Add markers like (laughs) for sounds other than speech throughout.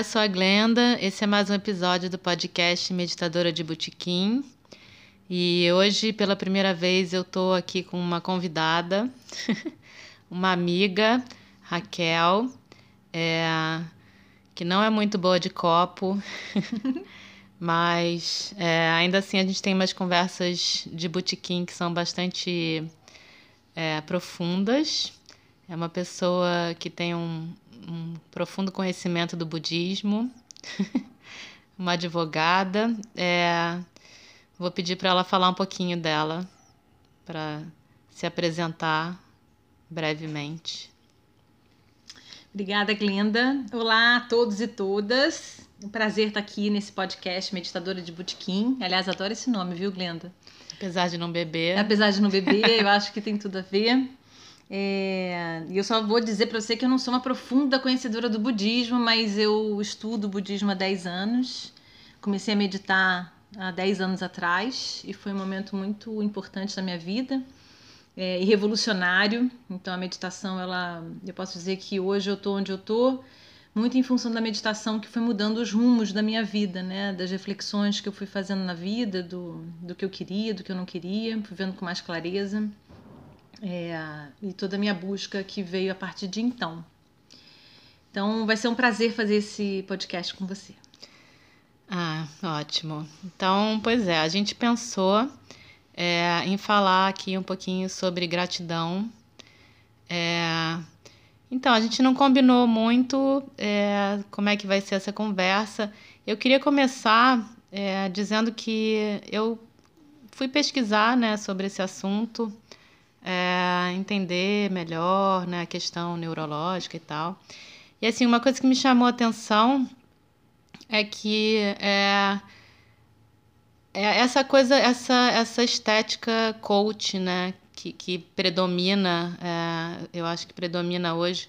eu sou a Glenda. Esse é mais um episódio do podcast Meditadora de Botequim. E hoje, pela primeira vez, eu tô aqui com uma convidada, (laughs) uma amiga, Raquel, é, que não é muito boa de copo, (laughs) mas é, ainda assim a gente tem umas conversas de botequim que são bastante é, profundas. É uma pessoa que tem um, um profundo conhecimento do budismo, (laughs) uma advogada. É, vou pedir para ela falar um pouquinho dela, para se apresentar brevemente. Obrigada, Glenda. Olá a todos e todas. Um prazer estar aqui nesse podcast Meditadora de Botequim. Aliás, adoro esse nome, viu, Glenda? Apesar de não beber, Apesar de não beber, eu acho que tem tudo a ver. É, E eu só vou dizer para você que eu não sou uma profunda conhecedora do budismo, mas eu estudo budismo há 10 anos. Comecei a meditar há 10 anos atrás e foi um momento muito importante na minha vida é, e revolucionário. Então a meditação, ela, eu posso dizer que hoje eu estou onde eu estou muito em função da meditação que foi mudando os rumos da minha vida, né? Das reflexões que eu fui fazendo na vida, do, do que eu queria, do que eu não queria, fui vendo com mais clareza. É, e toda a minha busca que veio a partir de então. Então vai ser um prazer fazer esse podcast com você. Ah, ótimo. Então, pois é, a gente pensou é, em falar aqui um pouquinho sobre gratidão. É, então, a gente não combinou muito é, como é que vai ser essa conversa. Eu queria começar é, dizendo que eu fui pesquisar né, sobre esse assunto, é, entender melhor né, a questão neurológica e tal. E assim, uma coisa que me chamou a atenção é que é, é essa coisa, essa, essa estética coach, né, que, que predomina, é, eu acho que predomina hoje.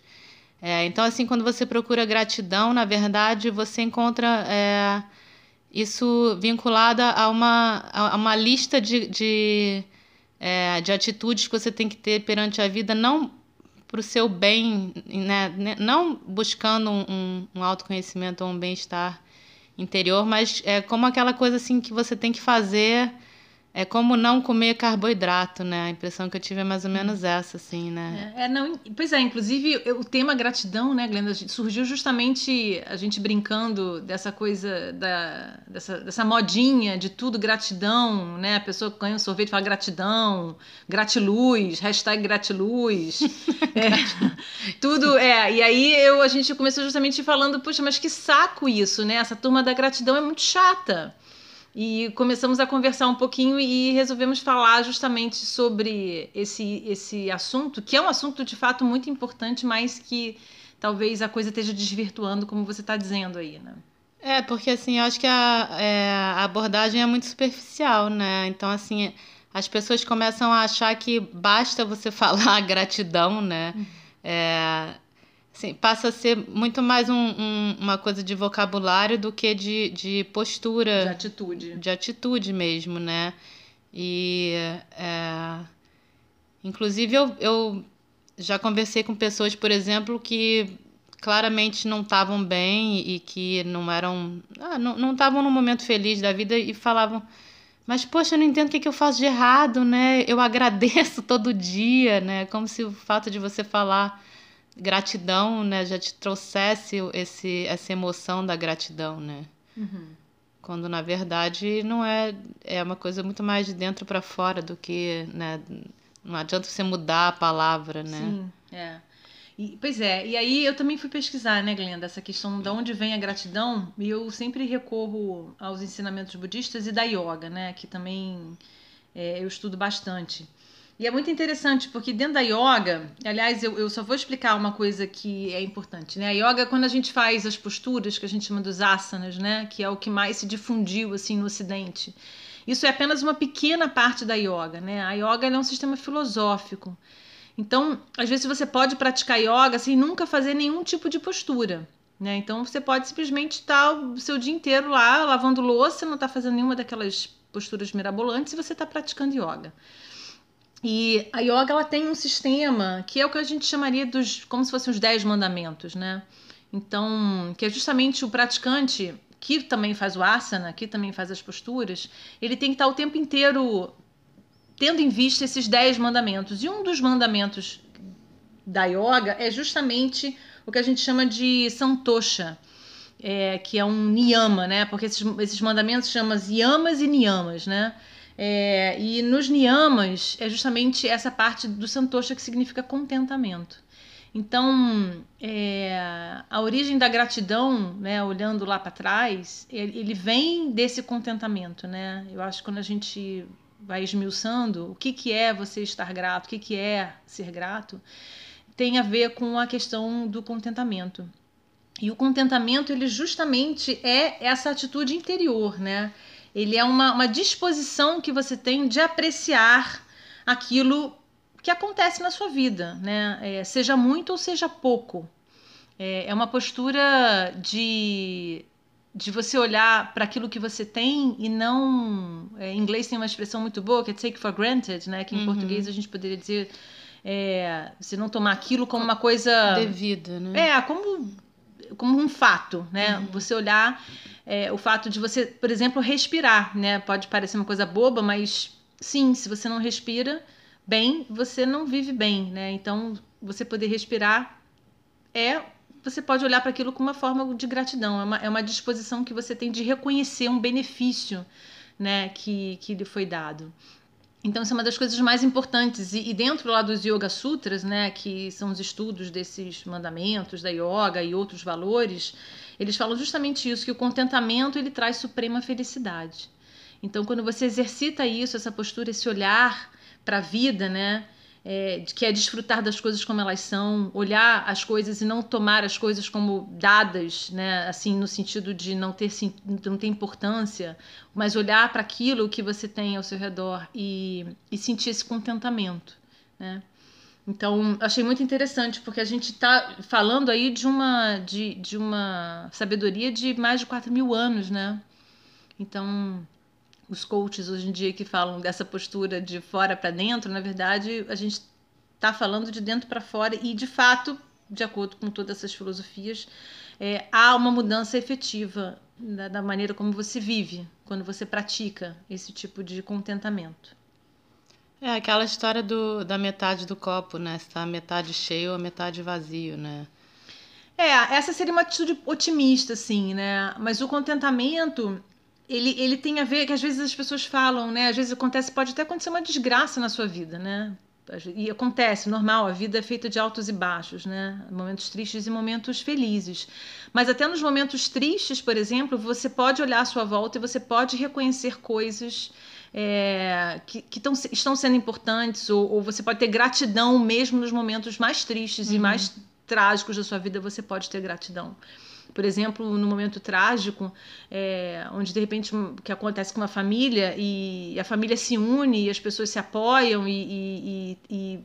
É, então, assim, quando você procura gratidão, na verdade, você encontra é, isso vinculado a uma, a uma lista de, de, é, de atitudes que você tem que ter perante a vida, não para o seu bem, né, né, não buscando um, um, autoconhecimento ou um bem-estar interior, mas é como aquela coisa assim que você tem que fazer, é como não comer carboidrato, né? A impressão que eu tive é mais ou menos essa, assim, né? É, não, pois é, inclusive o tema gratidão, né, Glenda, surgiu justamente a gente brincando dessa coisa da, dessa, dessa modinha de tudo gratidão, né? A pessoa ganha um sorvete e fala gratidão, gratiluz, hashtag gratiluz. (laughs) é, tudo, é. E aí eu, a gente começou justamente falando, poxa, mas que saco isso, né? Essa turma da gratidão é muito chata. E começamos a conversar um pouquinho e resolvemos falar justamente sobre esse, esse assunto, que é um assunto de fato muito importante, mas que talvez a coisa esteja desvirtuando, como você está dizendo aí, né? É, porque assim, eu acho que a, é, a abordagem é muito superficial, né? Então, assim, as pessoas começam a achar que basta você (laughs) falar gratidão, né? É, assim, passa a ser muito mais um- um- uma coisa de vocabulário do que de, de postura. De atitude. de atitude mesmo, né? E é, inclusive eu, eu já conversei com pessoas, por exemplo, que claramente não estavam bem e que não eram, ah, não não estavam num momento feliz da vida e falavam, mas poxa, eu não entendo o que, que eu faço de errado, né? Eu agradeço (laughs) todo dia, né? Como se o fato de você falar gratidão, né, já te trouxesse esse, essa emoção da gratidão, né? Uhum. Quando na verdade não é é uma coisa muito mais de dentro para fora do que, né, não adianta você mudar a palavra, né? Sim, é. E, pois é, e aí eu também fui pesquisar, né, Glenda, essa questão de onde vem a gratidão, e eu sempre recorro aos ensinamentos budistas e da yoga, né, que também é, eu estudo bastante. E é muito interessante, porque dentro da yoga, aliás, eu, eu só vou explicar uma coisa que é importante, né? A yoga, quando a gente faz as posturas, que a gente chama dos asanas, né? Que é o que mais se difundiu, assim, no ocidente. Isso é apenas uma pequena parte da yoga, né? A yoga é um sistema filosófico. Então, às vezes você pode praticar yoga sem nunca fazer nenhum tipo de postura. Né? Então você pode simplesmente estar o seu dia inteiro lá lavando louça, não está fazendo nenhuma daquelas posturas mirabolantes e você está praticando yoga. E a yoga ela tem um sistema que é o que a gente chamaria dos como se fossem os dez mandamentos, né? Então, que é justamente o praticante que também faz o asana, que também faz as posturas, ele tem que estar o tempo inteiro tendo em vista esses dez mandamentos. E um dos mandamentos da yoga é justamente o que a gente chama de santosha, é, que é um niyama, né? Porque esses, esses mandamentos chamam yamas e niyamas, né? É, e nos niyamas é justamente essa parte do santosha que significa contentamento. Então, é, a origem da gratidão, né, olhando lá para trás, ele, ele, vem desse contentamento, né? Eu acho que quando a gente vai esmiuçando o que, que é você estar grato, o que, que é ser grato, tem a ver com a questão do contentamento. E o contentamento, ele justamente é essa atitude interior, né? Ele é uma, uma disposição que você tem de apreciar aquilo que acontece na sua vida, né? É, seja muito ou seja pouco. É, é uma postura de de você olhar para aquilo que você tem e não. É, em inglês tem uma expressão muito boa que é take for granted, né? Que em uhum. português a gente poderia dizer. É, você não tomar aquilo como uma coisa. Devida, né? É, como, como um fato, né? Uhum. Você olhar é, o fato de você, por exemplo, respirar, né? Pode parecer uma coisa boba, mas sim, se você não respira bem, você não vive bem, né? Então, você poder respirar é você pode olhar para aquilo com uma forma de gratidão, é uma, é uma disposição que você tem de reconhecer um benefício né, que, que lhe foi dado. Então, isso é uma das coisas mais importantes. E, e, dentro lá dos Yoga Sutras, né, que são os estudos desses mandamentos da yoga e outros valores, eles falam justamente isso, que o contentamento ele traz suprema felicidade. Então, quando você exercita isso, essa postura, esse olhar para a vida, né, é, que é desfrutar das coisas como elas são, olhar as coisas e não tomar as coisas como dadas, né? Assim, no sentido de não ter, não ter importância, mas olhar para aquilo que você tem ao seu redor e, e sentir esse contentamento, né? Então, achei muito interessante, porque a gente está falando aí de uma, de, de uma sabedoria de mais de 4 mil anos, né? Então, os coaches hoje em dia que falam dessa postura de fora para dentro, na verdade, a gente está falando de dentro para fora e, de fato, de acordo com todas essas filosofias, é, há uma mudança efetiva da, da maneira como você vive quando você pratica esse tipo de contentamento. É aquela história do, da metade do copo, né? Se tá metade cheio ou metade vazio, né? É, essa seria uma atitude otimista, assim, né? Mas o contentamento, ele, ele tem a ver que às vezes as pessoas falam, né? Às vezes acontece, pode até acontecer uma desgraça na sua vida, né? E acontece, normal, a vida é feita de altos e baixos, né? Momentos tristes e momentos felizes. Mas até nos momentos tristes, por exemplo, você pode olhar à sua volta e você pode reconhecer coisas é, que, que tão, estão sendo importantes, ou, ou, você pode ter gratidão mesmo nos momentos mais tristes uhum. e mais trágicos da sua vida, você pode ter gratidão por exemplo, no momento trágico, é, onde de repente o que acontece com uma família e a família se une e as pessoas se apoiam e, e, e, e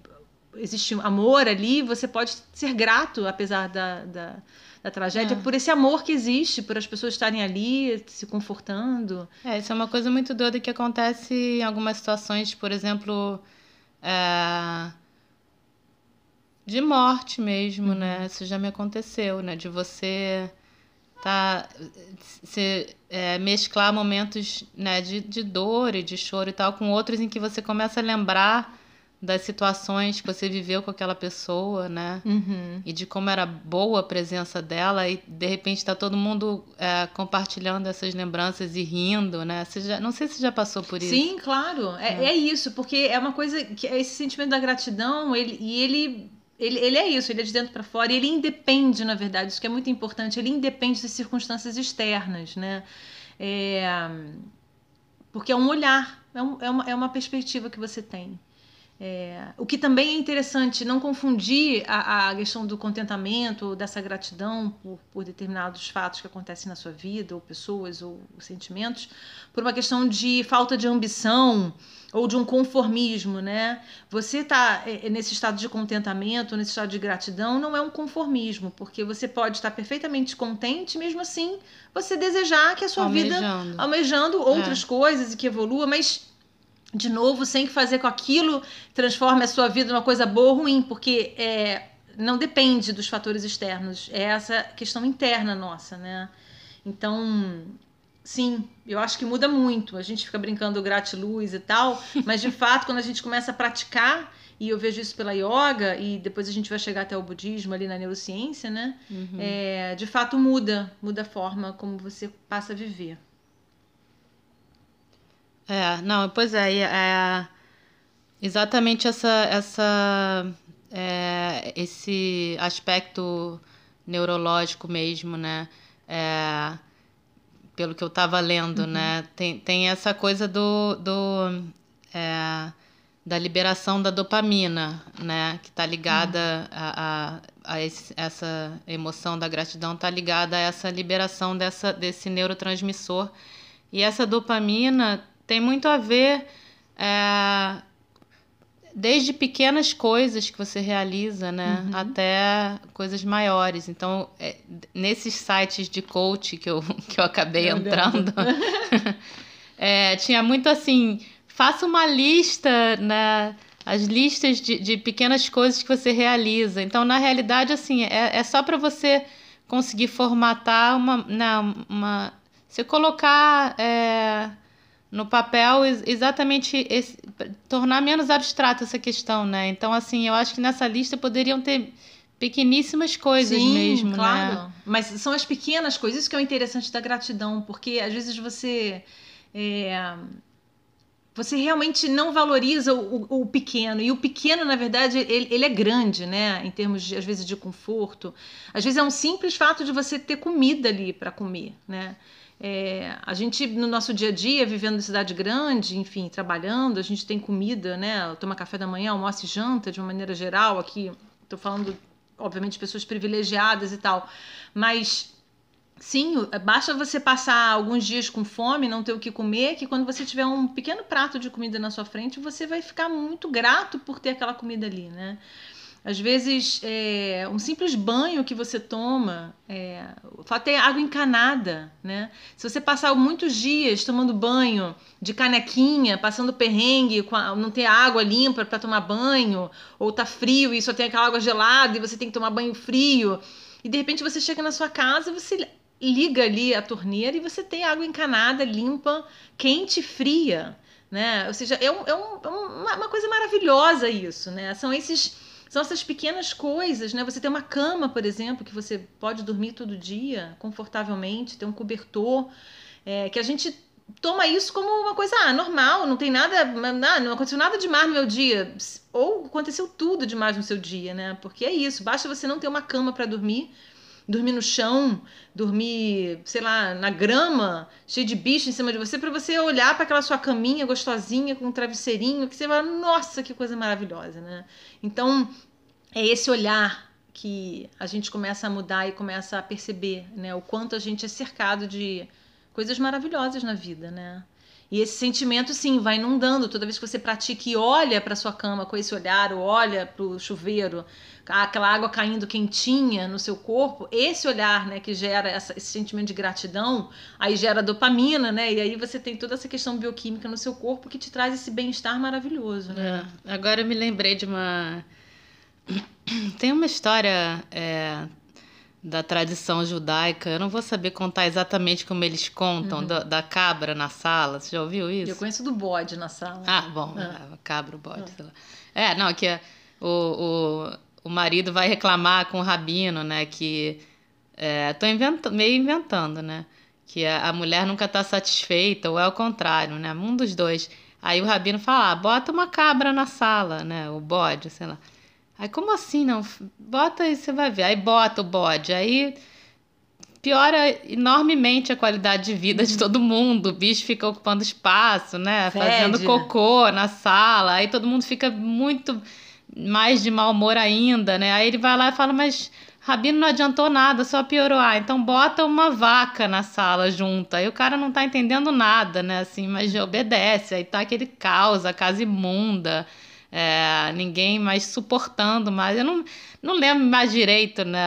existe amor ali, você pode ser grato, apesar da, da, da tragédia, é. por esse amor que existe, por as pessoas estarem ali se confortando. É, isso é uma coisa muito doida que acontece em algumas situações, por exemplo. É de morte mesmo, né? Uhum. Isso já me aconteceu, né? De você tá se é, mesclar momentos né, de, de dor e de choro e tal com outros em que você começa a lembrar das situações que você viveu com aquela pessoa, né? Uhum. E de como era boa a presença dela e de repente está todo mundo é, compartilhando essas lembranças e rindo, né? Você já, não sei se já passou por isso. Sim, claro. É, é. é isso, porque é uma coisa que esse sentimento da gratidão, ele, e ele ele, ele é isso, ele é de dentro para fora e ele independe, na verdade, isso que é muito importante, ele independe das circunstâncias externas, né? É, porque é um olhar, é, um, é, uma, é uma perspectiva que você tem. É, o que também é interessante, não confundir a, a questão do contentamento, dessa gratidão por, por, determinados fatos que acontecem na sua vida, ou pessoas, ou sentimentos, por uma questão de falta de ambição ou de um conformismo, né? Você está é, é, nesse estado de contentamento, nesse estado de gratidão, não é um conformismo, porque você pode estar perfeitamente contente, mesmo assim você desejar que a sua almejando. vida almejando outras é. coisas e que evolua, mas de novo, sem que fazer com aquilo transforme a sua vida numa coisa boa ou ruim, porque é, não depende dos fatores externos, é essa questão interna nossa, né? Então, sim, eu acho que muda muito. A gente fica brincando gratiluz e tal, (laughs) mas de fato, quando a gente começa a praticar, e eu vejo isso pela yoga, e depois a gente vai chegar até o budismo ali na neurociência, né? Uhum. É, de fato muda, muda a forma como você passa a viver. É, não, pois é, é exatamente essa, essa, é, esse aspecto neurológico mesmo, né? É, pelo que eu estava lendo, uhum. né? Tem, tem essa coisa do, do é, da liberação da dopamina, né? Que está ligada uhum. a, a, a esse, essa emoção da gratidão, está ligada a essa liberação dessa, desse neurotransmissor. E essa dopamina tem muito a ver é, desde pequenas coisas que você realiza, né, uhum. até coisas maiores. Então, é, nesses sites de coach que eu, (laughs) que eu acabei Meu entrando, (laughs) é, tinha muito assim, faça uma lista, né, as listas de, de pequenas coisas que você realiza. Então, na realidade, assim, é, é só para você conseguir formatar uma, né, uma, você colocar é, no papel exatamente esse, tornar menos abstrata essa questão, né? Então, assim, eu acho que nessa lista poderiam ter pequeníssimas coisas Sim, mesmo, né? claro. né? Mas são as pequenas coisas, isso que é o interessante da gratidão, porque às vezes você é, você realmente não valoriza o, o, o, pequeno. E o pequeno, na verdade, ele, ele, é grande, né? Em termos, de, às vezes, de conforto. Às vezes é um simples fato de você ter comida ali para comer, né? É, a gente, no nosso dia a dia, vivendo em cidade grande, enfim, trabalhando, a gente tem comida, né? Toma café da manhã, almoço e janta, de uma maneira geral. Aqui, estou falando, obviamente, de pessoas privilegiadas e tal. Mas, sim, basta você passar alguns dias com fome, não ter o que comer, que quando você tiver um pequeno prato de comida na sua frente, você vai ficar muito grato por ter aquela comida ali, né? Às vezes, é, um simples banho que você toma, é, o fato é água encanada, né? Se você passar muitos dias tomando banho de canequinha, passando perrengue, a, não ter água limpa para tomar banho, ou tá frio e só tem aquela água gelada e você tem que tomar banho frio, e de repente você chega na sua casa, você liga ali a torneira e você tem água encanada, limpa, quente e fria, né? Ou seja, é, um, é, um, é uma, uma coisa maravilhosa isso, né? São esses são essas pequenas coisas, né? Você tem uma cama, por exemplo, que você pode dormir todo dia confortavelmente, ter um cobertor, é, que a gente toma isso como uma coisa ah, normal, não tem nada, ah, não aconteceu nada demais no meu dia, ou aconteceu tudo demais no seu dia, né? Porque é isso, basta você não ter uma cama para dormir, dormir no chão, dormir, sei lá, na grama, cheio de bicho em cima de você, para você olhar para aquela sua caminha gostosinha com um travesseirinho, que você vai, nossa, que coisa maravilhosa, né? Então, é esse olhar que a gente começa a mudar e começa a perceber, né, o quanto a gente é cercado de coisas maravilhosas na vida, né? E esse sentimento, sim, vai inundando toda vez que você pratica e olha para sua cama com esse olhar, ou olha para o chuveiro, aquela água caindo quentinha no seu corpo, esse olhar, né, que gera essa, esse sentimento de gratidão, aí gera dopamina, né? E aí você tem toda essa questão bioquímica no seu corpo que te traz esse bem-estar maravilhoso, né? É. Agora eu me lembrei de uma. (clears throat) Tem uma história. É da tradição judaica. Eu não vou saber contar exatamente como eles contam uhum. da, da, cabra na sala. Você já ouviu isso? Eu conheço do bode na sala. Ah, bom, ah. É, cabra, o bode, ah. sei lá. É, não, que é, o, o, o marido vai reclamar com o rabino, né, que... É, tô inventando, meio inventando, né? Que a, a mulher nunca está satisfeita, ou é o contrário, né? Um dos dois. Aí o rabino fala, ah, bota uma cabra na sala, né? O bode, sei lá. Aí, como assim não? Bota aí, você vai ver. Aí bota o bode. Aí piora enormemente a qualidade de vida de todo mundo. O bicho fica ocupando espaço, né? Fede. Fazendo cocô na sala. Aí todo mundo fica muito mais de mau humor ainda, né? Aí ele vai lá e fala, mas Rabino não adiantou nada, só piorou. Ah, então bota uma vaca na sala junto. Aí o cara não tá entendendo nada, né? Assim, mas obedece. Aí tá aquele caos, a casa imunda, é, ninguém mais suportando mais. Eu não, não lembro mais direito né,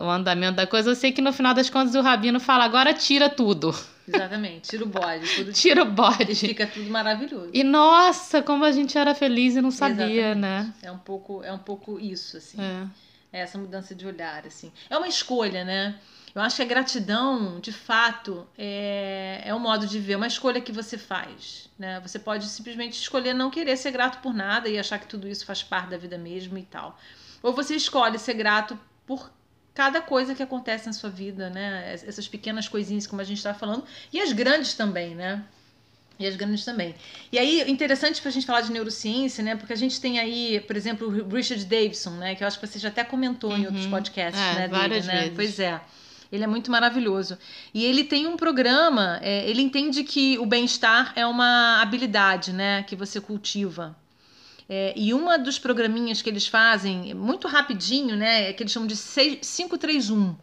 o andamento da coisa. Eu sei que no final das contas o Rabino fala: agora tira tudo. Exatamente, tira o bode, tudo (laughs) Tira o bode. fica tudo maravilhoso. E nossa, como a gente era feliz e não sabia, Exatamente. né? É um pouco, é um pouco isso, assim. É. É essa mudança de olhar, assim. É uma escolha, né? Eu acho que a gratidão, de fato, é, é um modo de ver, uma escolha que você faz, né? Você pode simplesmente escolher não querer ser grato por nada e achar que tudo isso faz parte da vida mesmo e tal. Ou você escolhe ser grato por cada coisa que acontece na sua vida, né? Es- Essas pequenas coisinhas, como a gente estava falando, e as grandes também, né? E as grandes também. E aí, interessante para a gente falar de neurociência, né? Porque a gente tem aí, por exemplo, o Richard Davidson, né? Que eu acho que você já até comentou em outros Uhum. podcasts, É, né? várias dele, né? vezes. Pois é. Ele é muito maravilhoso. E ele tem um programa, é, ele entende que o bem-estar é uma habilidade, né? Que você cultiva. É, e uma dos programinhas que eles fazem, muito rapidinho, né? É que eles chamam de seis- 531,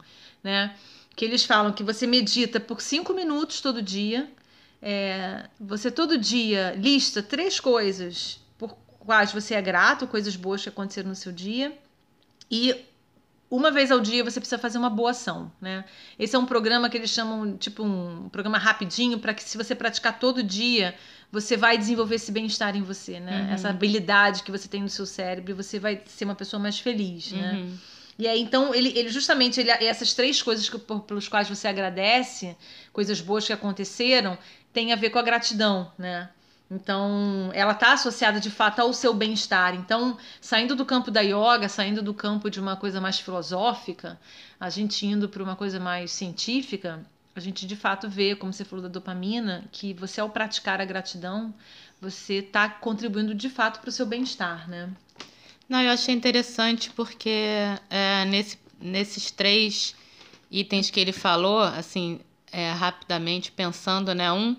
né? Que eles falam que você medita por cinco minutos todo dia. É, você todo dia lista três coisas por quais você é grato, coisas boas que aconteceram no seu dia. E uma vez ao dia você precisa fazer uma boa ação, né? Esse é um programa que eles chamam, tipo, um programa rapidinho, para que se você praticar todo dia, você vai desenvolver esse bem-estar em você, né? Uhum. Essa habilidade que você tem no seu cérebro, e você vai ser uma pessoa mais feliz, né? Uhum. E aí, então, ele, ele justamente, ele, essas três coisas que, pelos quais você agradece, coisas boas que aconteceram, tem a ver com a gratidão, né? Então, ela está associada de fato ao seu bem-estar. Então, saindo do campo da yoga, saindo do campo de uma coisa mais filosófica, a gente indo para uma coisa mais científica, a gente de fato vê, como você falou da dopamina, que você ao praticar a gratidão, você está contribuindo de fato para o seu bem-estar, né? Não, eu achei interessante porque é, nesse, nesses três itens que ele falou, assim, é, rapidamente pensando, né? Um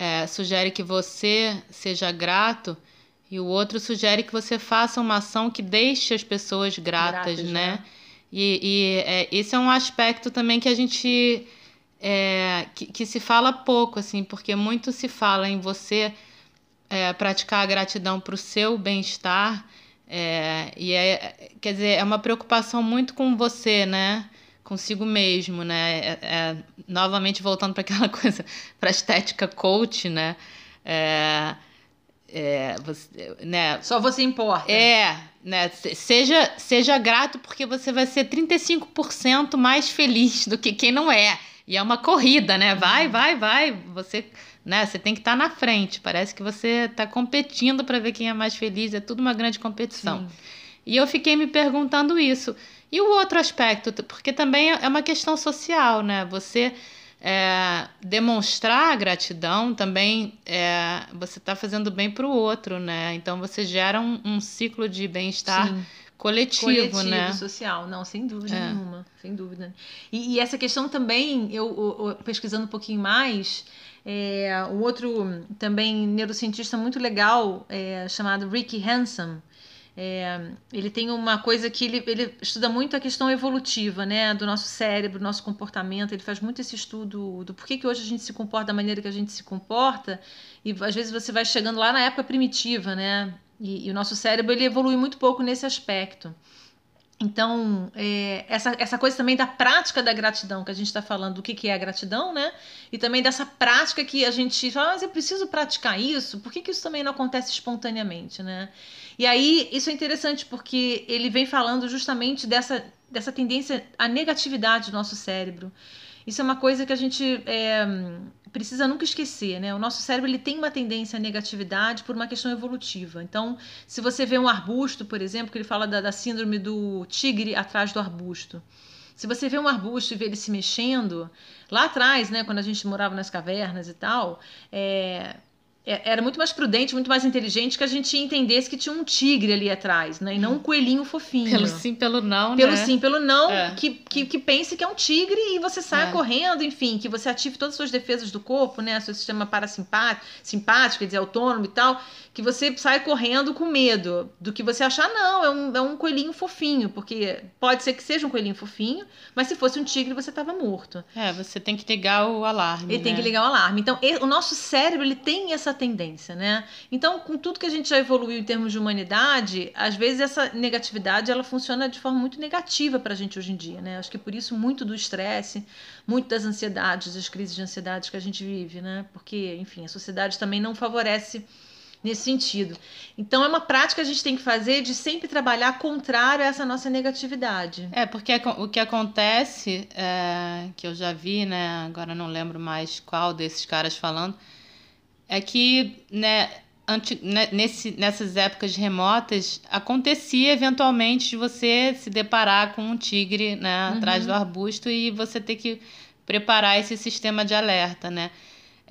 é, sugere que você seja grato e o outro sugere que você faça uma ação que deixe as pessoas gratas, Gratas, né? né? E, e é, esse é um aspecto também que a gente é, que, que se fala pouco, assim, porque muito se fala em você é, praticar a gratidão para o seu bem-estar. É, e é, quer dizer, é uma preocupação muito com você, né? Consigo mesmo, né? É, é, novamente voltando para aquela (laughs) coisa, para a estética coach, né? É, é, você, né? Só você importa. É, né? Se- Seja, seja grato porque você vai ser 35% mais feliz do que quem não é. E é uma corrida, né? Vai, vai, vai. Você, né? Você tem que estar na frente. Parece que você está competindo para ver quem é mais feliz. É tudo uma grande competição. Sim. E eu fiquei me perguntando isso. E o outro aspecto, porque também é uma questão social, né? Você é, demonstrar gratidão também é, você está fazendo bem para o outro, né? Então você gera um, um ciclo de bem-estar Sim. coletivo, coletivo, né? social, não, sem dúvida É. nenhuma, sem dúvida. E, e essa questão também, eu, eu- pesquisando um pouquinho mais, é, um outro também neurocientista muito legal, é, chamado Ricky Hansen, é, ele tem uma coisa que ele, ele estuda muito a questão evolutiva, né, do nosso cérebro, nosso comportamento. Ele faz muito esse estudo do porquê que hoje a gente se comporta da maneira que a gente se comporta. E às vezes você vai chegando lá na época primitiva, né? E, e o nosso cérebro ele evolui muito pouco nesse aspecto. Então, é, essa, essa coisa também da prática da gratidão, que a gente está falando do que, que é a gratidão, né? E também dessa prática que a gente fala, mas eu preciso praticar isso, por que, que isso também não acontece espontaneamente, né? E aí, isso é interessante porque ele vem falando justamente dessa, dessa tendência à negatividade do nosso cérebro. Isso é uma coisa que a gente é, precisa nunca esquecer, né? O nosso cérebro ele tem uma tendência à negatividade por uma questão evolutiva. Então, se você vê um arbusto, por exemplo, que ele fala da, da síndrome do tigre atrás do arbusto. Se você vê um arbusto e vê ele se mexendo, lá atrás, né, quando a gente morava nas cavernas e tal, é, era muito mais prudente, muito mais inteligente que a gente entendesse que tinha um tigre ali atrás, né? E não um coelhinho fofinho. Pelo sim, pelo não, Pelo né? sim, pelo não, É. que, que, que pense que é um tigre e você saia É. correndo, enfim, que você ative todas as suas defesas do corpo, né? Seu sistema parasimpático, simpático, quer dizer, autônomo e tal, que você sai correndo com medo do que você achar, não, é um, é um coelhinho fofinho, porque pode ser que seja um coelhinho fofinho, mas se fosse um tigre, você estava morto. É, você tem que ligar o alarme. Ele tem né? que ligar o alarme. Então, o nosso cérebro ele tem essa tendência, né? Então, com tudo que a gente já evoluiu em termos de humanidade, às vezes essa negatividade ela funciona de forma muito negativa para a gente hoje em dia, né? Acho que por isso muito do estresse, muito das ansiedades, das crises de ansiedade que a gente vive, né? Porque, enfim, a sociedade também não favorece nesse sentido. Então, é uma prática que a gente tem que fazer de sempre trabalhar contrário a essa nossa negatividade. É, porque o que acontece, é, que eu já vi, né, agora não lembro mais qual desses caras falando, é que, né, anti- né, nesse, nessas épocas remotas, acontecia eventualmente de você se deparar com um tigre, né, atrás Uhum. do arbusto e você ter que preparar esse sistema de alerta, né.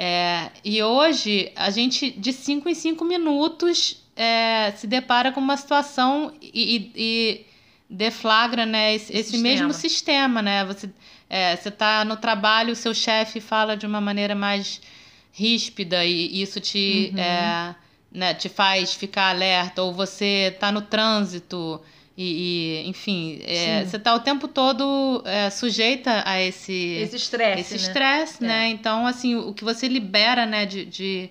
É, e hoje, a gente, de cinco em cinco minutos, é, se depara com uma situação e, e- e deflagra né, esse, esse Sistema. mesmo sistema. Né? Você é, está no trabalho, o seu chefe fala de uma maneira mais ríspida e isso te, Uhum. é, né, te faz ficar alerta, ou você está no trânsito. E, e, enfim, é, você está o tempo todo é, sujeita a esse Esse estresse, esse né? estresse, né? É. Então, assim, o que você libera, né, de, de,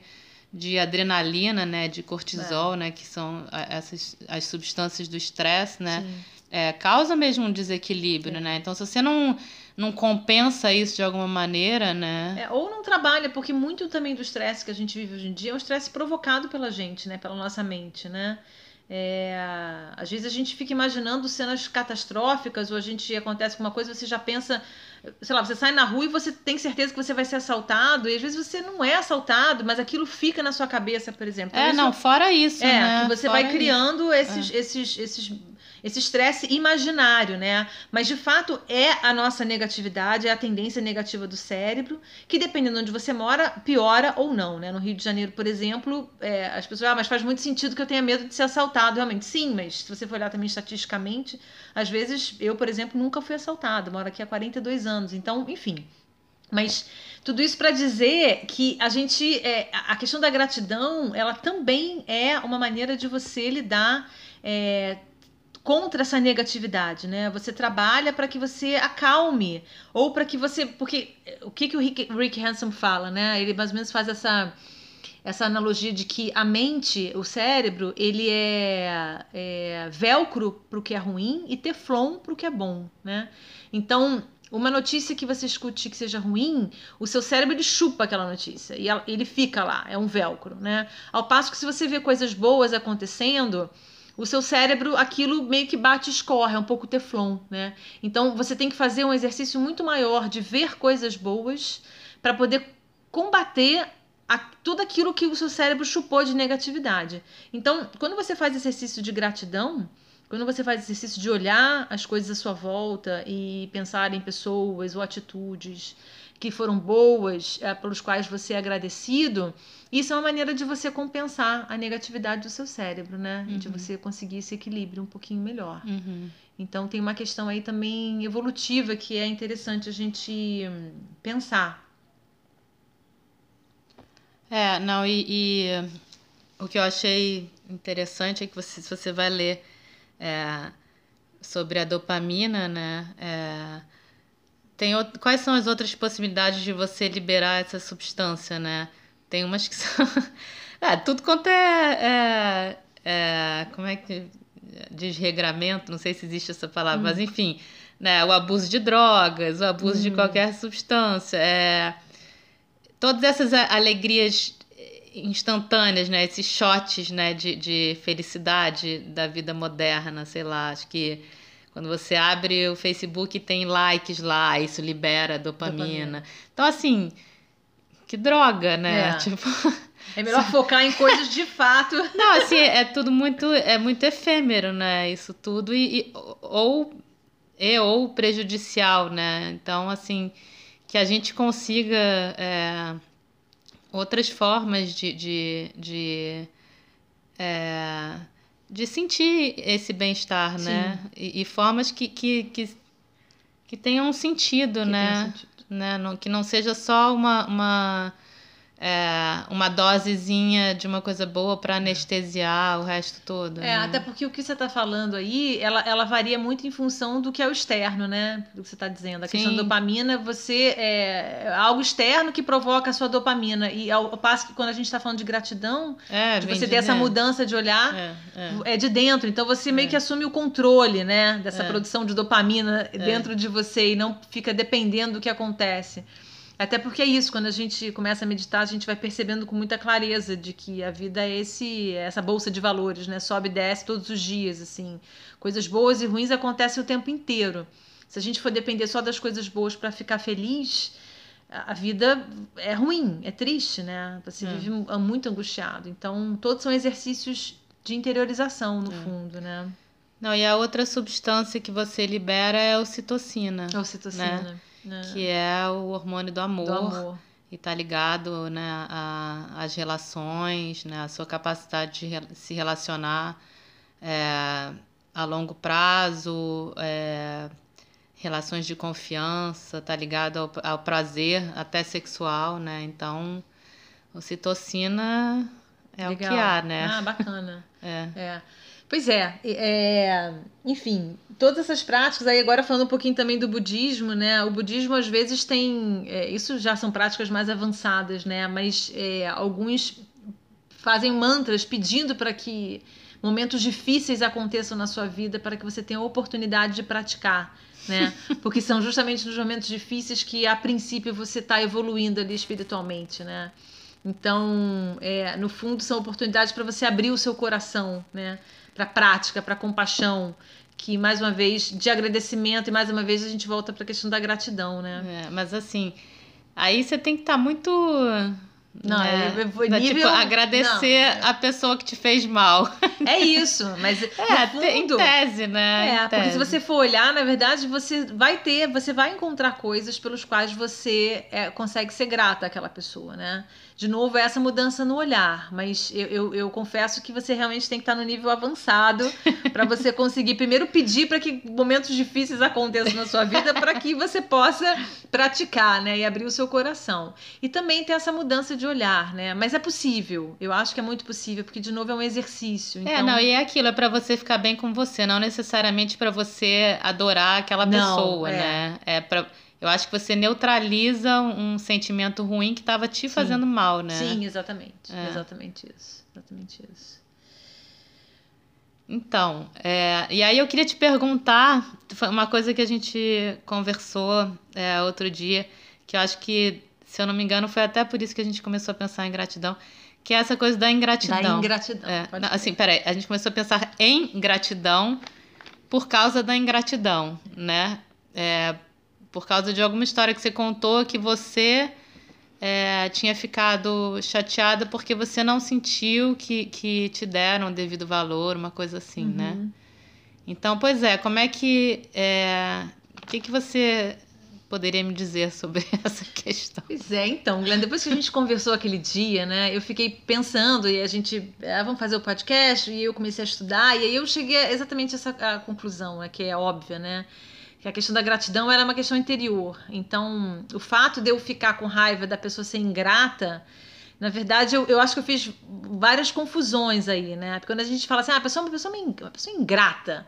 de adrenalina, né, de cortisol, né, que são essas as substâncias do estresse, né, é, causa mesmo um desequilíbrio, né? Então, se você não, não compensa isso de alguma maneira, né? É, ou não trabalha, porque muito também do estresse que a gente vive hoje em dia é um estresse provocado pela gente, né? Pela nossa mente, né? É, às vezes a gente fica imaginando cenas catastróficas, ou a gente acontece com uma coisa, você já pensa, sei lá, você sai na rua e você tem certeza que você vai ser assaltado, e às vezes você não é assaltado, mas aquilo fica na sua cabeça, por exemplo. Então, É, isso- não, fora isso, é, né? que você Fora vai isso. criando esses, esses, esses, esse estresse imaginário, né? Mas de fato é a nossa negatividade, é a tendência negativa do cérebro, que dependendo de onde você mora, piora ou não, né? No Rio de Janeiro, por exemplo, é, as pessoas, ah, mas faz muito sentido que eu tenha medo de ser assaltado, realmente. Sim, mas se você for olhar também estatisticamente, às vezes eu, por exemplo, nunca fui assaltado, moro aqui há 42 anos, então, enfim. Mas tudo isso para dizer que a gente, é, a questão da gratidão, ela também é uma maneira de você lidar é, contra essa negatividade, né? Você trabalha para que você acalme ou para que você, porque é, o que que o Rick, Rick Hanson fala, né? Ele mais ou menos faz essa essa analogia de que a mente, o cérebro, ele é, é velcro para o que é ruim e teflon para o que é bom, né? Então, uma notícia que você escute que seja ruim, o seu cérebro ele chupa aquela notícia e ele fica lá, é um velcro, né? Ao passo que se você vê coisas boas acontecendo, o seu cérebro, aquilo meio que bate e escorre, é um pouco teflon, né? Então você tem que fazer um exercício muito maior de ver coisas boas para poder combater a- tudo aquilo que o seu cérebro chupou de negatividade. Então, quando você faz exercício de gratidão, quando você faz exercício de olhar as coisas à sua volta e pensar em pessoas ou atitudes que foram boas, eh, pelos quais você é agradecido, isso é uma maneira de você compensar a negatividade do seu cérebro, né? E de Uhum. você conseguir esse equilíbrio um pouquinho melhor. Uhum. Então tem uma questão aí também evolutiva que é interessante a gente hum, pensar. É, não, e, e o que eu achei interessante é que você, se você vai ler é, sobre a dopamina, né? é, tem quais são as outras possibilidades de você liberar essa substância, né? Tem umas que (laughs) são. É, tudo quanto é, é, é, Como é que. Desregramento, não sei se existe essa palavra, mas enfim, né? O abuso de drogas, o abuso de Hum. qualquer substância. É, todas essas alegrias instantâneas, né? Esses shots, né? De, de felicidade da vida moderna, sei lá. Acho que quando você abre o Facebook tem likes lá, isso libera dopamina. Dopamina. Então, assim, que droga, né? É. (laughs) Tipo, É melhor focar em coisas de fato. (laughs) não, assim, é tudo muito, é muito efêmero, né? Isso tudo e, e- ou e ou prejudicial, né? Então, assim, que a gente consiga é, outras formas de, de, de, é, de sentir esse bem-estar, né? E, e formas que, que, que, que tenham sentido, Que né? tem sentido. né? Não, que não seja só uma, uma, é, uma dosezinha de uma coisa boa para anestesiar o resto todo. É, né? até porque o que você está falando aí, ela, ela varia muito em função do que é o externo, né? Do que você está dizendo. A questão Sim. da dopamina, você é algo externo que provoca a sua dopamina. E ao, ao passo que quando a gente está falando de gratidão, É, de você de ter essa dentro. mudança de olhar, É, é. é de dentro. Então você meio É. que assume o controle, né? Dessa É. produção de dopamina dentro de você e não fica dependendo do que acontece. Até porque é isso, quando a gente começa a meditar, a gente vai percebendo com muita clareza de que a vida é esse, é essa bolsa de valores, né? Sobe e desce todos os dias, assim. Coisas boas e ruins acontecem o tempo inteiro. Se a gente for depender só das coisas boas para ficar feliz, a vida é ruim, é triste, né? Você É. vive mu- muito angustiado. Então, todos são exercícios de interiorização, no É. fundo, né? Não, e a outra substância que você libera é a ocitocina, A ocitocina. né? Que é o hormônio do amor, Do amor. e tá ligado, né, a- às relações, né, a sua capacidade de re- se relacionar é, a longo prazo, é, relações de confiança, tá ligado ao, ao prazer, até sexual, né? Então, ocitocina é o Legal. que há, né? Ah, bacana. (laughs) É. É. Pois é, é, enfim, todas essas práticas, aí agora falando um pouquinho também do budismo, né? O budismo às vezes tem. é, isso já são práticas mais avançadas, né? Mas é, alguns fazem mantras pedindo para que momentos difíceis aconteçam na sua vida para que você tenha a oportunidade de praticar. Né? (laughs) Porque são justamente nos momentos difíceis que, a princípio, você está evoluindo ali espiritualmente, né? Então, é, no fundo, são oportunidades para você abrir o seu coração, né? Para prática, para compaixão, que mais uma vez de agradecimento e mais uma vez a gente volta para a questão da gratidão, né? É, mas assim, aí você tem que estar muito. Não, né, é- é- da, nível- tipo, agradecer não. a pessoa que te fez mal. É isso, mas (laughs) É, te- em fundo, tese, né? É, Em porque tese. se você for olhar, na verdade, você vai ter, você vai encontrar coisas pelos quais você é, consegue ser grata àquela pessoa, né? De novo, é essa mudança no olhar, mas eu, eu, eu confesso que você realmente tem que estar no nível avançado (laughs) para você conseguir primeiro pedir para que momentos difíceis aconteçam na sua vida para que você possa praticar, né? E abrir o seu coração. E também ter essa mudança de olhar, né? Mas é possível, eu acho que é muito possível, porque de novo é um exercício. É, então- não, e é aquilo, é pra você ficar bem com você, não necessariamente pra você adorar aquela Não, pessoa, é. né? É para eu acho que você neutraliza um, sentimento ruim que tava te fazendo mal, né? Sim, exatamente. É. Exatamente isso. Exatamente isso. Então, é, e aí eu queria te perguntar, foi uma coisa que a gente conversou é, outro dia, que eu acho que, se eu não me engano, foi até por isso que a gente começou a pensar em gratidão, que é essa coisa da ingratidão. Da ingratidão. É, não, assim, peraí, a gente começou a pensar em gratidão por causa da ingratidão, né? É, por causa de alguma história que você contou que você é, tinha ficado chateada porque você não sentiu que, que te deram o devido valor, uma coisa assim, né? Uhum. Então, pois é, como é que. é, o que, que você poderia me dizer sobre (laughs) essa questão? Pois é, então, Glenn, depois que a gente conversou aquele dia, né, eu fiquei pensando e a gente, ah, vamos fazer o podcast e eu comecei a estudar e aí eu cheguei a exatamente a essa a conclusão, né, que é óbvia, né, que a questão da gratidão era uma questão interior. Então, o fato de eu ficar com raiva da pessoa ser ingrata, na verdade, eu, eu acho que eu fiz várias confusões aí, né? Porque quando a gente fala assim, ah, a pessoa é uma pessoa, uma pessoa ingrata.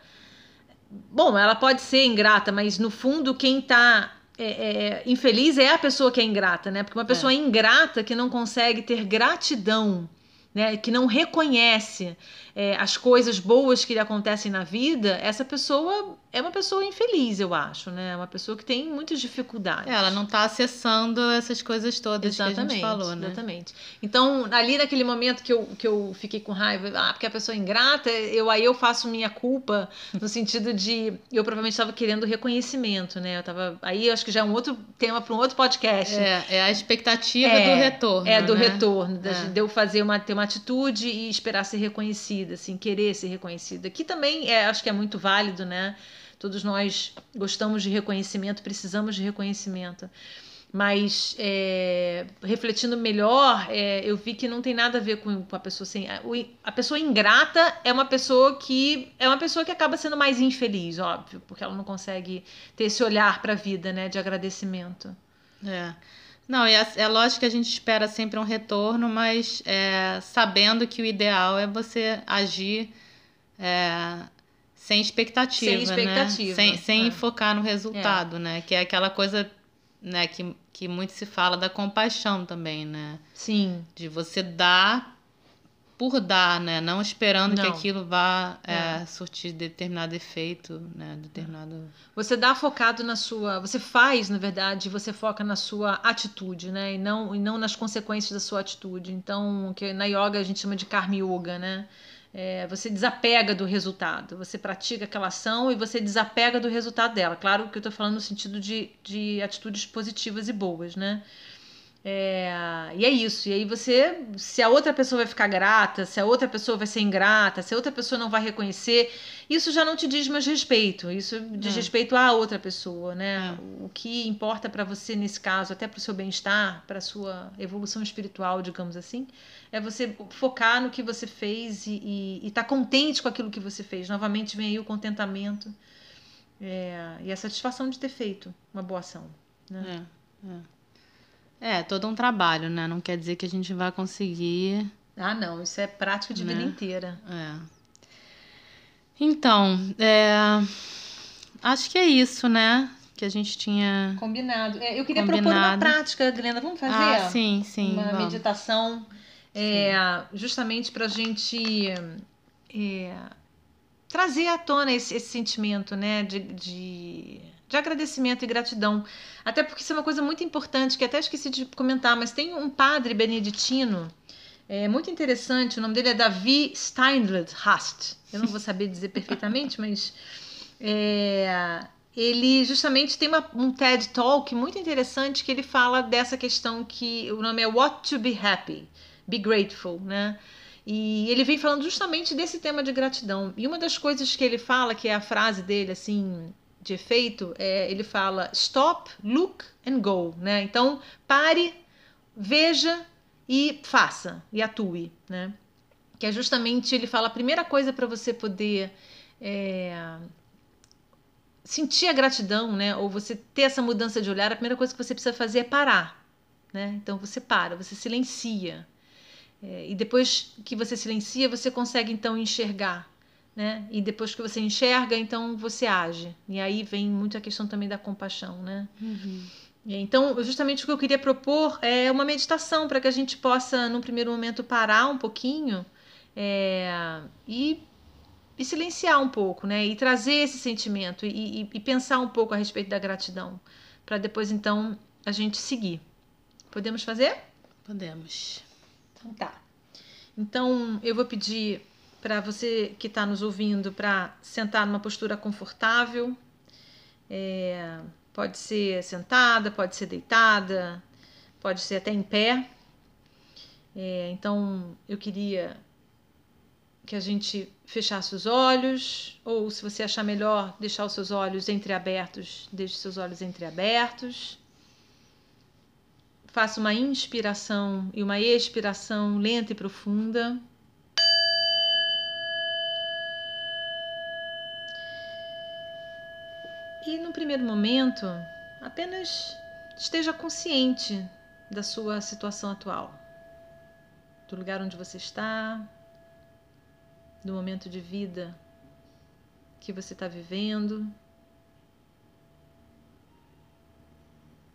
Bom, ela pode ser ingrata, mas no fundo quem tá é, é, infeliz é a pessoa que é ingrata, né? Porque uma pessoa ingrata que não consegue ter gratidão, né? Que não reconhece é, as coisas boas que lhe acontecem na vida, essa pessoa é uma pessoa infeliz, eu acho, né? Uma pessoa que tem muitas dificuldades. É, ela não está acessando essas coisas todas que a Exatamente, gente falou, né? exatamente. Então, ali naquele momento que eu, que eu fiquei com raiva, ah, porque a pessoa é ingrata, eu, aí eu faço minha culpa, no (laughs) sentido de eu provavelmente estava querendo reconhecimento, né? Eu tava, aí eu acho que já é um outro tema para um outro podcast. É, é a expectativa É, do retorno. É, do né? retorno, É. de eu fazer uma, ter uma atitude e esperar ser reconhecida, assim, querer ser reconhecida. Que também é, acho que é muito válido, né? Todos nós gostamos de reconhecimento, precisamos de reconhecimento. Mas é, refletindo melhor, é, eu vi que não tem nada a ver com, a pessoa sem. A, a, pessoa ingrata é uma pessoa que é uma pessoa que acaba sendo mais infeliz, óbvio, porque ela não consegue ter esse olhar para a vida, né, de agradecimento. É. Não, é, é lógico que a gente espera sempre um retorno, mas é, sabendo que o ideal é você agir é, sem expectativa, sem expectativa, né? Sem, sem é. focar no resultado, né? Que é aquela coisa né, que, que muito se fala da compaixão também, né? Sim. De você dar por dar, né? Não esperando Não. que aquilo vá É. é, surtir determinado efeito, né? Determinado. Você dá focado na sua. Você faz, na verdade, você foca na sua atitude, né? E não, e não nas consequências da sua atitude. Então, o que na yoga a gente chama de karma yoga, né? É, você desapega do resultado. Você pratica aquela ação e você desapega do resultado dela. Claro que eu tô falando no sentido de, de atitudes positivas e boas, né? É, e é isso. E aí você, se a outra pessoa vai ficar grata, se a outra pessoa vai ser ingrata, se a outra pessoa não vai reconhecer, isso já não te diz mais respeito. Isso diz É. respeito à outra pessoa, né? É. O que importa para você nesse caso, até para o seu bem-estar, para sua evolução espiritual, digamos assim, é você focar no que você fez e estar contente com aquilo que você fez. Novamente vem aí o contentamento é, e a satisfação de ter feito uma boa ação. Né? É, é. todo um trabalho, né? Não quer dizer que a gente vai conseguir. Ah, não, isso é prática de vida Né? inteira. É. Então, é, acho que é isso, né? Que a gente tinha. Combinado. É, eu queria propor uma Combinado. prática, Glenda. Vamos fazer? Ah, sim, sim. uma vamos. meditação é, justamente para a gente é, trazer à tona esse, esse sentimento né, de, de, de agradecimento e gratidão. Até porque isso é uma coisa muito importante que até esqueci de comentar, mas tem um padre beneditino é, muito interessante, o nome dele é Davi Steinlet Hast. Eu não vou saber dizer perfeitamente, (laughs) mas é, ele justamente tem uma- um TED Talk muito interessante que ele fala dessa questão que o nome é What to be Happy, Be Grateful, né? E ele vem falando justamente desse tema de gratidão. E uma das coisas que ele fala, que é a frase dele, assim, de efeito, é, ele fala stop, look and go, né? Então, pare, veja e faça, e atue, né? Que é justamente, ele fala, a primeira coisa para você poder é, sentir a gratidão, né? Ou você ter essa mudança de olhar, a primeira coisa que você precisa fazer é parar, né? Então você para, você silencia. É, e depois que você silencia, você consegue então enxergar, né? E depois que você enxerga, então você age. E aí vem muito a questão também da compaixão, né? Uhum. Então, justamente o que eu queria propor é uma meditação para que a gente possa, num primeiro momento, parar um pouquinho é, e, e silenciar um pouco, né? E trazer esse sentimento e, e- e pensar um pouco a respeito da gratidão, para depois, então, a gente seguir. Podemos fazer? Podemos. Então tá. Então eu vou pedir para você que está nos ouvindo para sentar numa postura confortável. É, pode ser sentada, pode ser deitada, pode ser até em pé. É, então eu queria que a gente fechasse os olhos, ou se você achar melhor, deixar os seus olhos entreabertos, deixe seus olhos entreabertos. Faça uma inspiração e uma expiração lenta e profunda. No primeiro momento, apenas esteja consciente da sua situação atual, do lugar onde você está, do momento de vida que você está vivendo.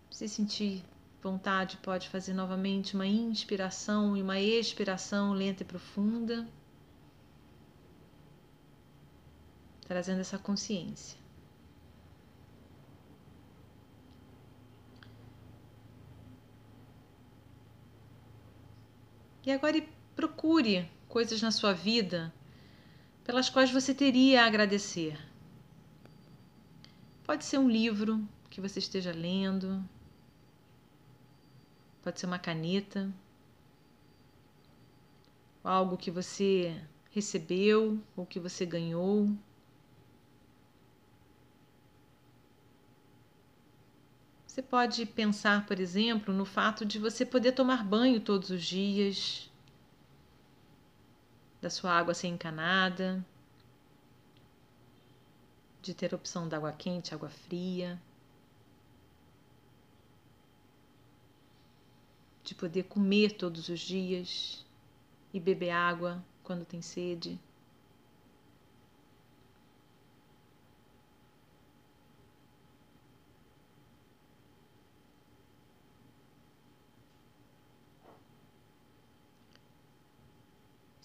Se sentir vontade, pode fazer novamente uma inspiração e uma expiração lenta e profunda, trazendo essa consciência. E agora procure coisas na sua vida pelas quais você teria a agradecer. Pode ser um livro que você esteja lendo, pode ser uma caneta, algo que você recebeu ou que você ganhou. Você pode pensar, por exemplo, no fato de você poder tomar banho todos os dias, da sua água ser encanada, de ter opção da água quente, água fria, de poder comer todos os dias e beber água quando tem sede.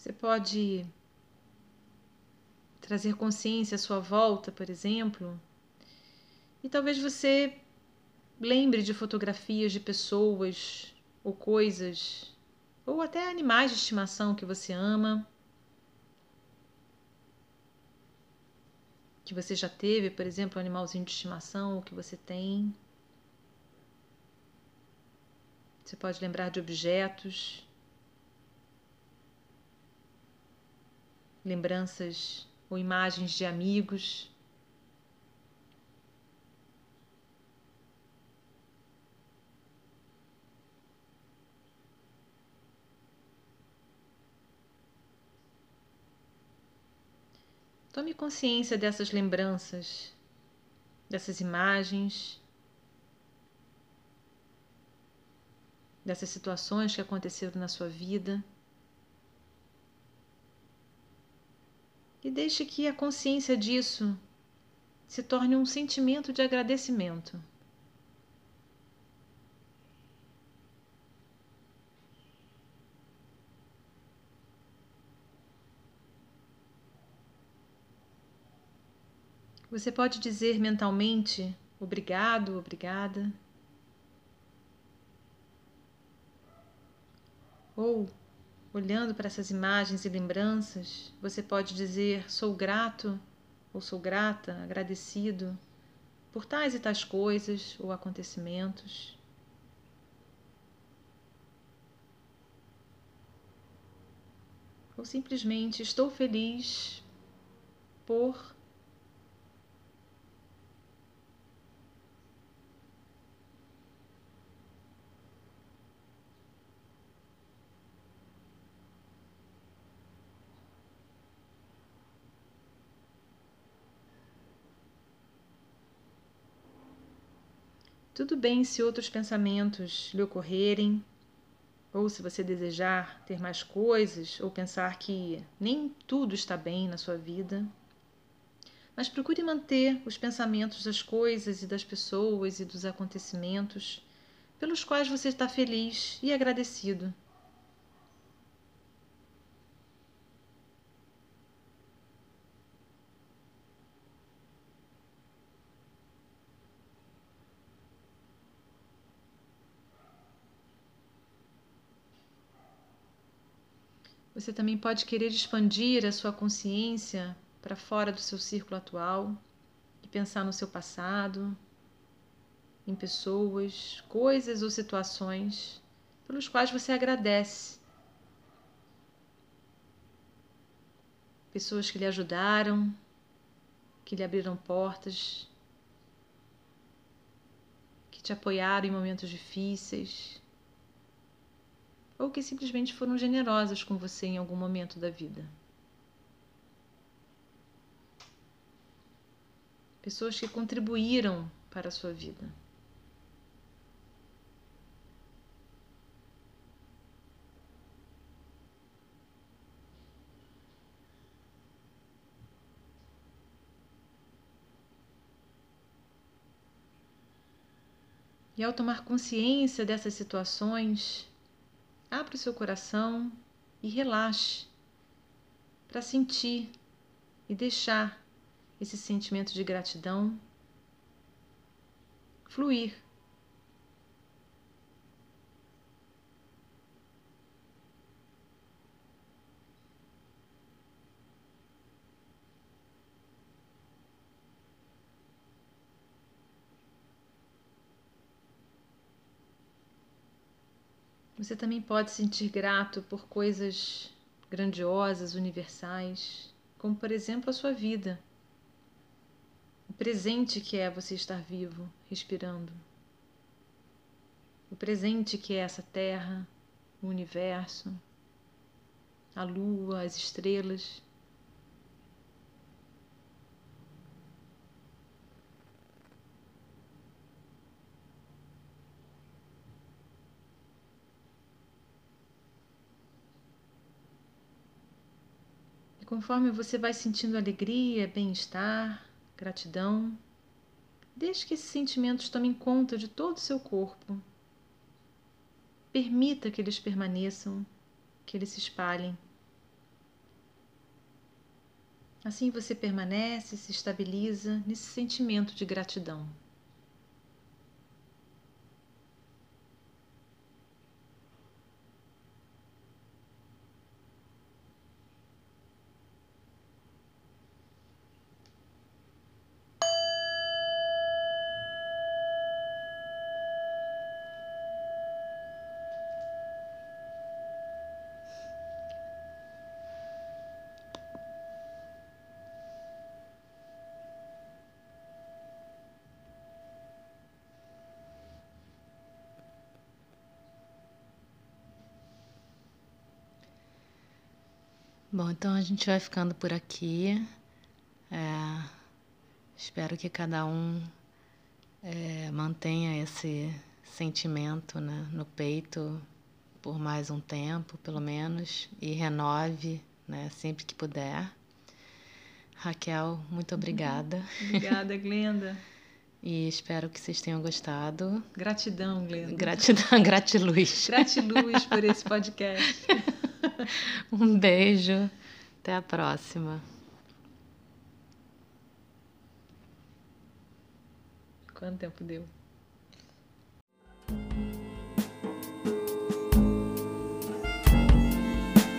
Você pode trazer consciência à sua volta, por exemplo, e talvez você lembre de fotografias de pessoas ou coisas, ou até animais de estimação que você ama, que você já teve, por exemplo, um animalzinho de estimação, ou que você tem. Você pode lembrar de objetos lembranças ou imagens de amigos. Tome consciência dessas lembranças, dessas imagens, dessas situações que aconteceram na sua vida. E deixe que a consciência disso se torne um sentimento de agradecimento. Você pode dizer mentalmente obrigado, obrigada. Ou Olhando para essas imagens e lembranças, você pode dizer: sou grato ou sou grata, agradecido por tais e tais coisas ou acontecimentos. Ou simplesmente estou feliz por Tudo bem se outros pensamentos lhe ocorrerem, ou se você desejar ter mais coisas, ou pensar que nem tudo está bem na sua vida. Mas procure manter os pensamentos das coisas e das pessoas e dos acontecimentos pelos quais você está feliz e agradecido. Você também pode querer expandir a sua consciência para fora do seu círculo atual e pensar no seu passado, em pessoas, coisas ou situações pelos quais você agradece. Pessoas que lhe ajudaram, que lhe abriram portas, que te apoiaram em momentos difíceis ou que simplesmente foram generosas com você em algum momento da vida. Pessoas que contribuíram para a sua vida. E ao tomar consciência dessas situações, Abra o seu coração e relaxe para sentir e deixar esse sentimento de gratidão fluir. Você também pode sentir grato por coisas grandiosas, universais, como por exemplo a sua vida. O presente que é você estar vivo, respirando. o presente que é essa terra, o universo, a lua, as estrelas. Conforme você vai sentindo alegria, bem-estar, gratidão, deixe que esses sentimentos tomem conta de todo o seu corpo. Permita que eles permaneçam, que eles se espalhem. Assim você permanece, se estabiliza nesse sentimento de gratidão. Bom, então a gente vai ficando por aqui. É, espero que cada um é, mantenha esse sentimento né, no peito por mais um tempo, pelo menos, e renove né, sempre que puder. Raquel, muito obrigada. (laughs) Obrigada, Glenda. E espero que vocês tenham gostado. Gratidão, Glenda. Gratidão, (laughs) gratiluz. Gratiluz por esse podcast. (laughs) Um beijo. Até a próxima. Quanto tempo deu?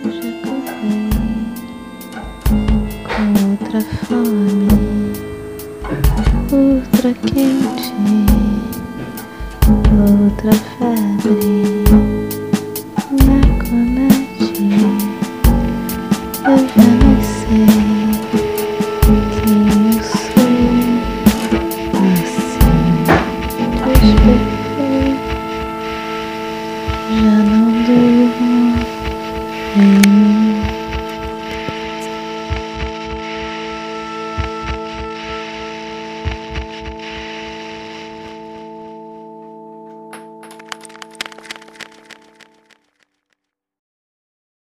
Já acordei com outra fome, outra quente, outra febre.